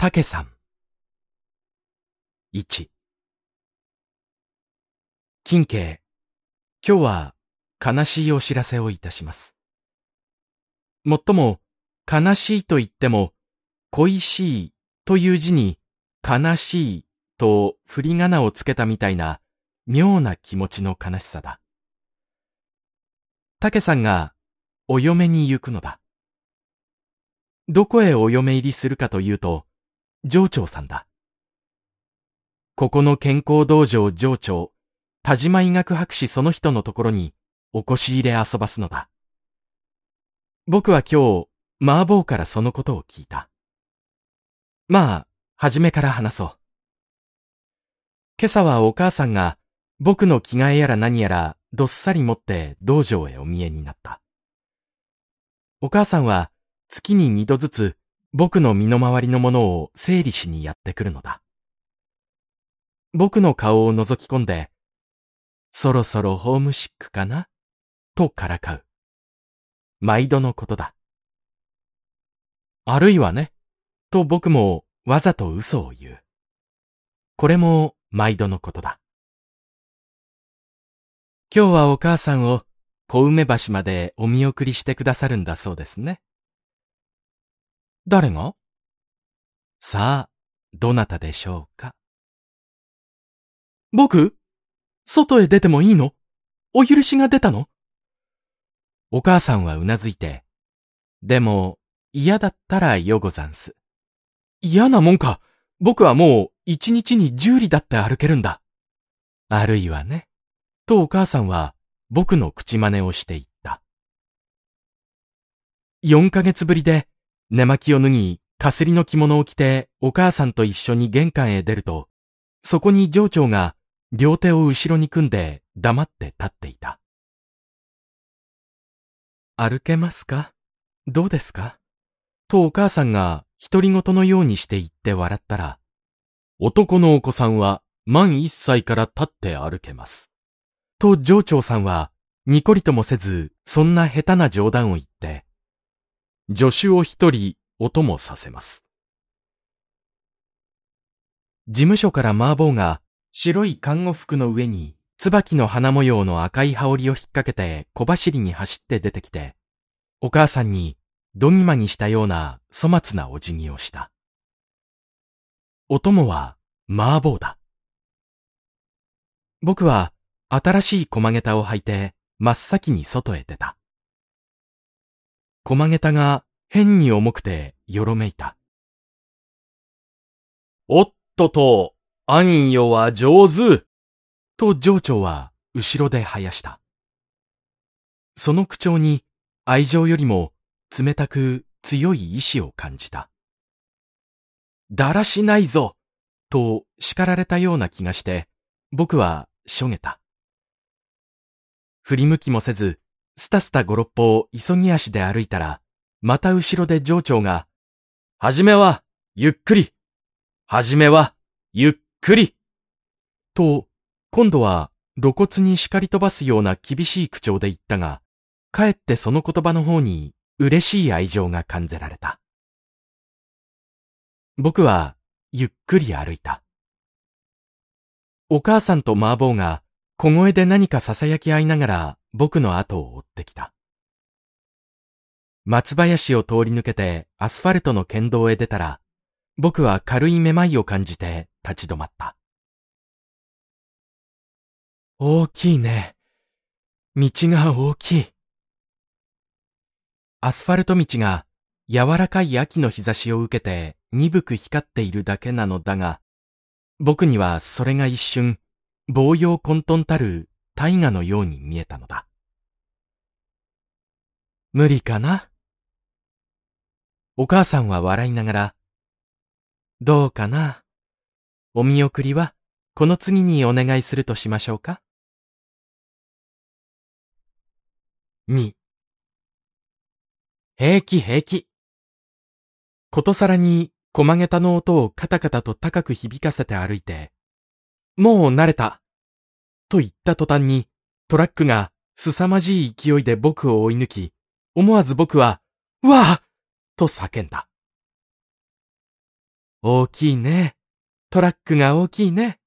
たけさん。1。近景、今日は悲しいお知らせをいたします。もっとも、悲しいと言っても、恋しいという字に、悲しいと振り仮名をつけたみたいな、妙な気持ちの悲しさだ。たけさんが、お嫁に行くのだ。どこへお嫁入りするかというと、上長さんだ。ここの健康道場上長、田島医学博士その人のところに、お越し入れ遊ばすのだ。僕は今日、麻婆からそのことを聞いた。まあ、初めから話そう。今朝はお母さんが、僕の着替えやら何やら、どっさり持って道場へお見えになった。お母さんは、月に二度ずつ、僕の身の回りのものを整理しにやってくるのだ。僕の顔を覗き込んで、そろそろホームシックかな？とからかう。毎度のことだ。あるいはね、と僕もわざと嘘を言う。これも毎度のことだ。今日はお母さんを小梅橋までお見送りしてくださるんだそうですね。誰が？さあ、どなたでしょうか？僕？外へ出てもいいの？お許しが出たの？お母さんはうなずいて、でも嫌だったらよござんす。嫌なもんか。僕はもう一日に十里だって歩けるんだ。あるいはね。とお母さんは僕の口真似をして言った。四ヶ月ぶりで寝巻きを脱ぎ、かすりの着物を着てお母さんと一緒に玄関へ出ると、そこに上長が両手を後ろに組んで黙って立っていた。歩けますか？どうですか？とお母さんが独り言のようにして言って笑ったら、男のお子さんは満一歳から立って歩けます。と上長さんはにこりともせずそんな下手な冗談を言って、助手を一人お供させます。事務所から麻婆が白い看護服の上に椿の花模様の赤い羽織を引っ掛けて小走りに走って出てきて、お母さんにどぎまにしたような粗末なお辞儀をした。お供は麻婆だ。僕は新しい駒下駄を履いて真っ先に外へ出た。駒下駄が変に重くてよろめいた。おっとと、暗夜は上手と上長は後ろで生やした。その口調に愛情よりも冷たく強い意志を感じた。だらしないぞと叱られたような気がして、僕はしょげた。振り向きもせず、スタスタ五六歩を急ぎ足で歩いたら、また後ろで上長が、はじめは、ゆっくり。はじめは、ゆっくり。と、今度は露骨に叱り飛ばすような厳しい口調で言ったが、かえってその言葉の方に嬉しい愛情が感じられた。僕はゆっくり歩いた。お母さんと麻婆が小声で何か囁き合いながら僕の後を追ってきた。松林を通り抜けてアスファルトの県道へ出たら、僕は軽いめまいを感じて立ち止まった。大きいね。道が大きい。アスファルト道が柔らかい秋の日差しを受けて鈍く光っているだけなのだが、僕にはそれが一瞬、防用混沌たる大河のように見えたのだ。無理かな？お母さんは笑いながら、どうかな？お見送りはこの次にお願いするとしましょうか？2平気平気。ことさらに駒下駄の音をカタカタと高く響かせて歩いて、もう慣れた。と言った途端にトラックが凄まじい勢いで僕を追い抜き、思わず僕は、うわあと叫んだ。大きいね。トラックが大きいね。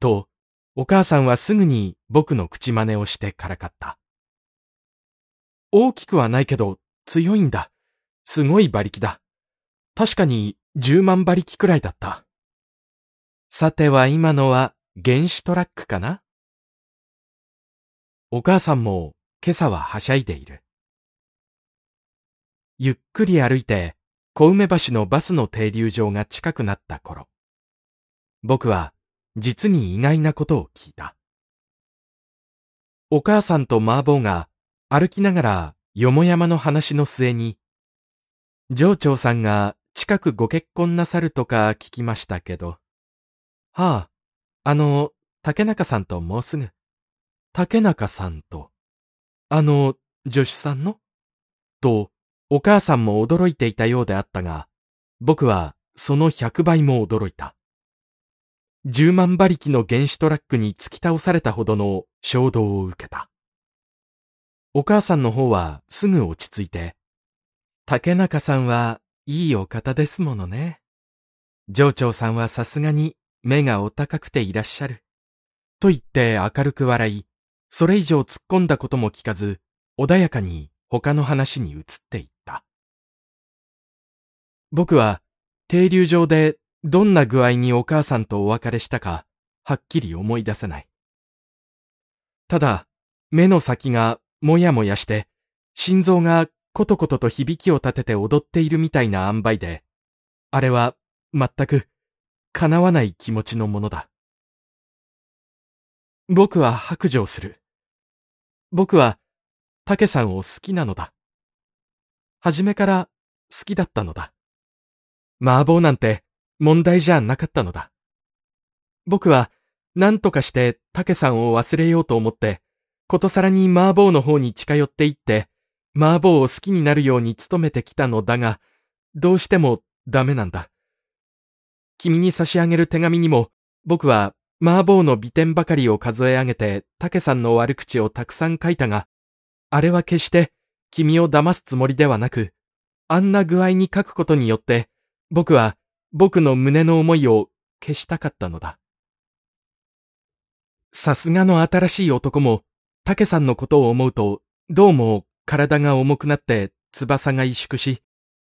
と、お母さんはすぐに僕の口真似をしてからかった。大きくはないけど強いんだ。すごい馬力だ。確かに10万馬力くらいだった。さては今のは原子トラックかな？お母さんも今朝ははしゃいでいる。ゆっくり歩いて小梅橋のバスの停留場が近くなった頃、僕は実に意外なことを聞いた。お母さんと麻婆が歩きながらよもやまの話の末に、上長さんが近くご結婚なさるとか聞きましたけど、はあ、あの、竹中さんともうすぐ。竹中さんと、あの、助手さんの？と、お母さんも驚いていたようであったが、僕はその100倍も驚いた。10万馬力の原子トラックに突き倒されたほどの衝動を受けた。お母さんの方はすぐ落ち着いて、竹中さんはいいお方ですものね。上長さんはさすがに目がお高くていらっしゃる。と言って明るく笑い、それ以上突っ込んだことも聞かず、穏やかに他の話に移っていった。僕は、停留場でどんな具合にお母さんとお別れしたか、はっきり思い出せない。ただ、目の先がもやもやして、心臓がコトコトと響きを立てて踊っているみたいな塩梅で、あれは全く叶わない気持ちのものだ。僕は白状する。僕は竹さんを好きなのだ。初めから好きだったのだ。麻婆なんて問題じゃなかったのだ。僕は何とかして竹さんを忘れようと思って、ことさらに麻婆の方に近寄っていって、麻婆を好きになるように努めてきたのだが、どうしてもダメなんだ。君に差し上げる手紙にも、僕は麻婆の美点ばかりを数え上げて、竹さんの悪口をたくさん書いたが、あれは決して君を騙すつもりではなく、あんな具合に書くことによって、僕は僕の胸の思いを消したかったのだ。さすがの新しい男も、竹さんのことを思うと、どうも体が重くなって翼が萎縮し、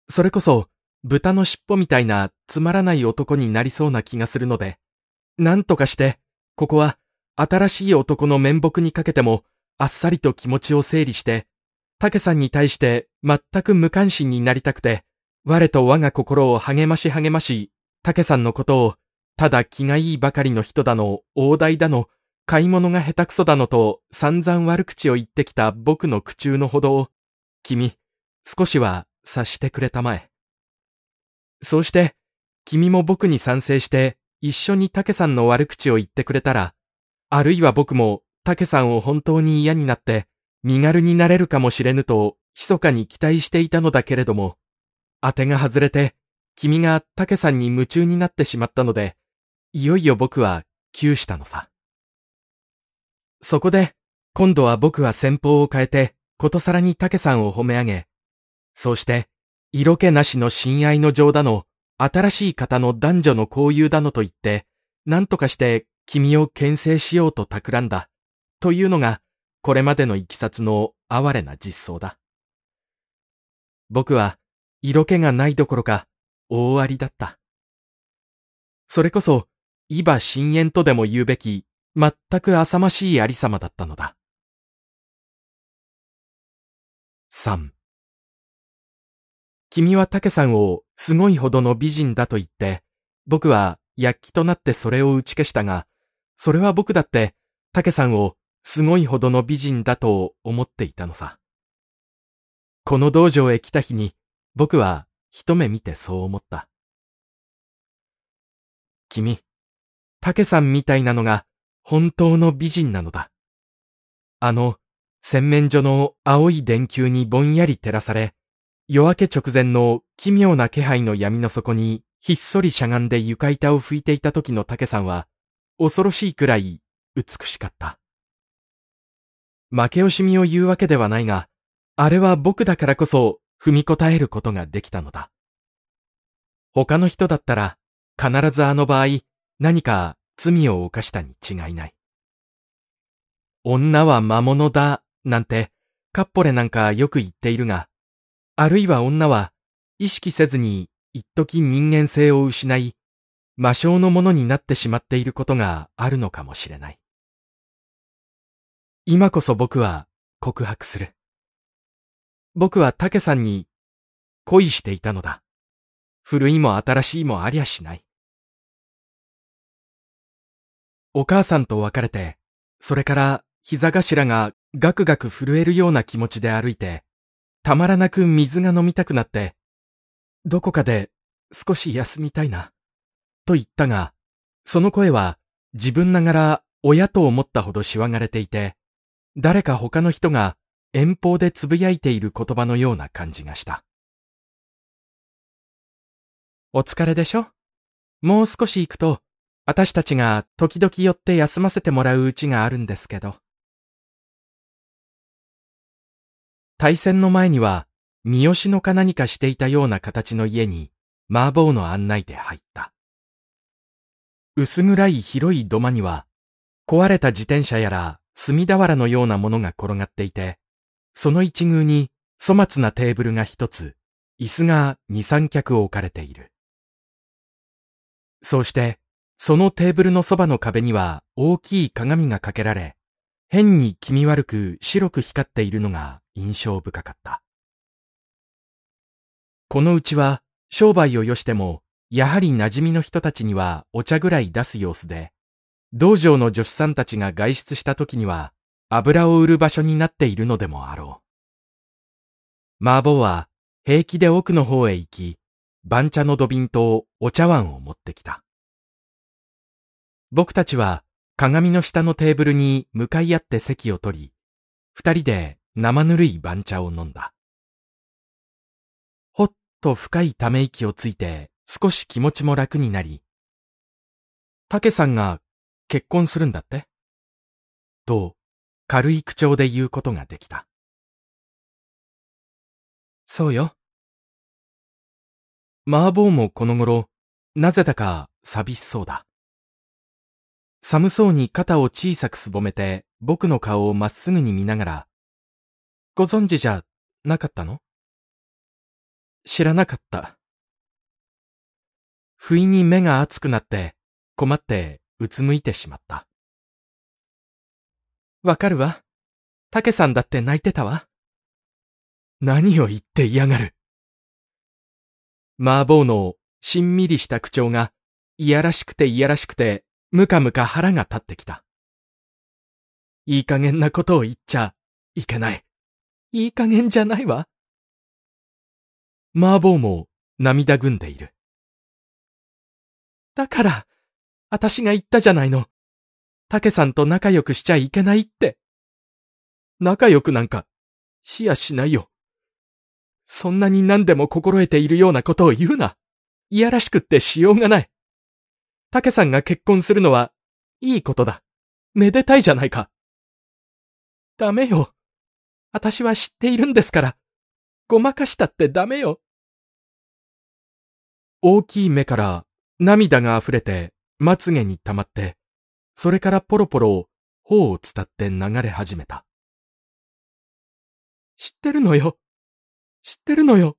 それこそ豚の尻尾みたいなつまらない男になりそうな気がするので、なんとかして、ここは新しい男の面目にかけてもあっさりと気持ちを整理して、竹さんに対して全く無関心になりたくて、我と我が心を励まし励まし、竹さんのことを、ただ気がいいばかりの人だの、大台だの、買い物が下手くそだのと散々悪口を言ってきた僕の苦中のほどを、君、少しは察してくれたまえ。そうして、君も僕に賛成して一緒に竹さんの悪口を言ってくれたら、あるいは僕も竹さんを本当に嫌になって、身軽になれるかもしれぬと、密かに期待していたのだけれども、当てが外れて、君が竹さんに夢中になってしまったので、いよいよ僕は窮したのさ。そこで、今度は僕は先方を変えて、ことさらに竹さんを褒め上げ、そうして、色気なしの親愛の情だの、新しい方の男女の交友だのと言って、何とかして君を牽制しようと企んだ。というのが、これまでのいきさつの哀れな実相だ。僕は、色気がないどころか、大ありだった。それこそ、伊庭深淵とでも言うべき、全く浅ましいありさまだったのだ。三。君は竹さんをすごいほどの美人だと言って、僕は躍起となってそれを打ち消したが、それは僕だって竹さんをすごいほどの美人だと思っていたのさ。この道場へ来た日に僕は一目見てそう思った。君、竹さんみたいなのが本当の美人なのだ。あの洗面所の青い電球にぼんやり照らされ、夜明け直前の奇妙な気配の闇の底にひっそりしゃがんで床板を拭いていた時の竹さんは恐ろしいくらい美しかった。負け惜しみを言うわけではないが、あれは僕だからこそ踏み応えることができたのだ。他の人だったら必ずあの場合、何か罪を犯したに違いない。女は魔物だ、なんて、カッポレなんかよく言っているが、あるいは女は、意識せずに一時人間性を失い、魔性のものになってしまっていることがあるのかもしれない。今こそ僕は告白する。僕は竹さんに恋していたのだ。古いも新しいもありゃしない。お母さんと別れて、それから膝頭がガクガク震えるような気持ちで歩いて、たまらなく水が飲みたくなって、どこかで少し休みたいな、と言ったが、その声は自分ながら親と思ったほどしわがれていて、誰か他の人が遠方でつぶやいている言葉のような感じがした。お疲れでしょ？もう少し行くと、私たちが時々寄って休ませてもらううちがあるんですけど。対戦の前には、三好のか何かしていたような形の家に、麻婆の案内で入った。薄暗い広い土間には、壊れた自転車やら炭俵のようなものが転がっていて、その一宮に粗末なテーブルが一つ、椅子が二三脚置かれている。そうして、そのテーブルのそばの壁には大きい鏡がかけられ、変に気味悪く白く光っているのが印象深かった。このうちは商売をよしても、やはり馴染みの人たちにはお茶ぐらい出す様子で、道場の女子さんたちが外出した時には油を売る場所になっているのでもあろう。麻婆は平気で奥の方へ行き、番茶の土瓶とお茶碗を持ってきた。僕たちは鏡の下のテーブルに向かい合って席を取り、二人で生ぬるい番茶を飲んだ。ほっと深いため息をついて少し気持ちも楽になり、竹さんが結婚するんだって？と、軽い口調で言うことができた。そうよ。麻婆もこの頃、なぜだか寂しそうだ。寒そうに肩を小さくすぼめて僕の顔をまっすぐに見ながら、ご存知じゃなかったの？知らなかった。不意に目が熱くなって困ってうつむいてしまった。わかるわ。竹さんだって泣いてたわ。何を言って嫌がる。麻婆のしんみりした口調が、いやらしくていやらしくてむかむか腹が立ってきた。いい加減なことを言っちゃいけない。いい加減じゃないわ。麻婆も涙ぐんでいる。だから、私が言ったじゃないの。竹さんと仲良くしちゃいけないって。仲良くなんか、しやしないよ。そんなに何でも心得ているようなことを言うな。いやらしくってしようがない。竹さんが結婚するのは、いいことだ。めでたいじゃないか。ダメよ。私は知っているんですから。ごまかしたってダメよ。大きい目から涙が溢れてまつげに溜まって、それからポロポロ頬を伝って流れ始めた。知ってるのよ。知ってるのよ。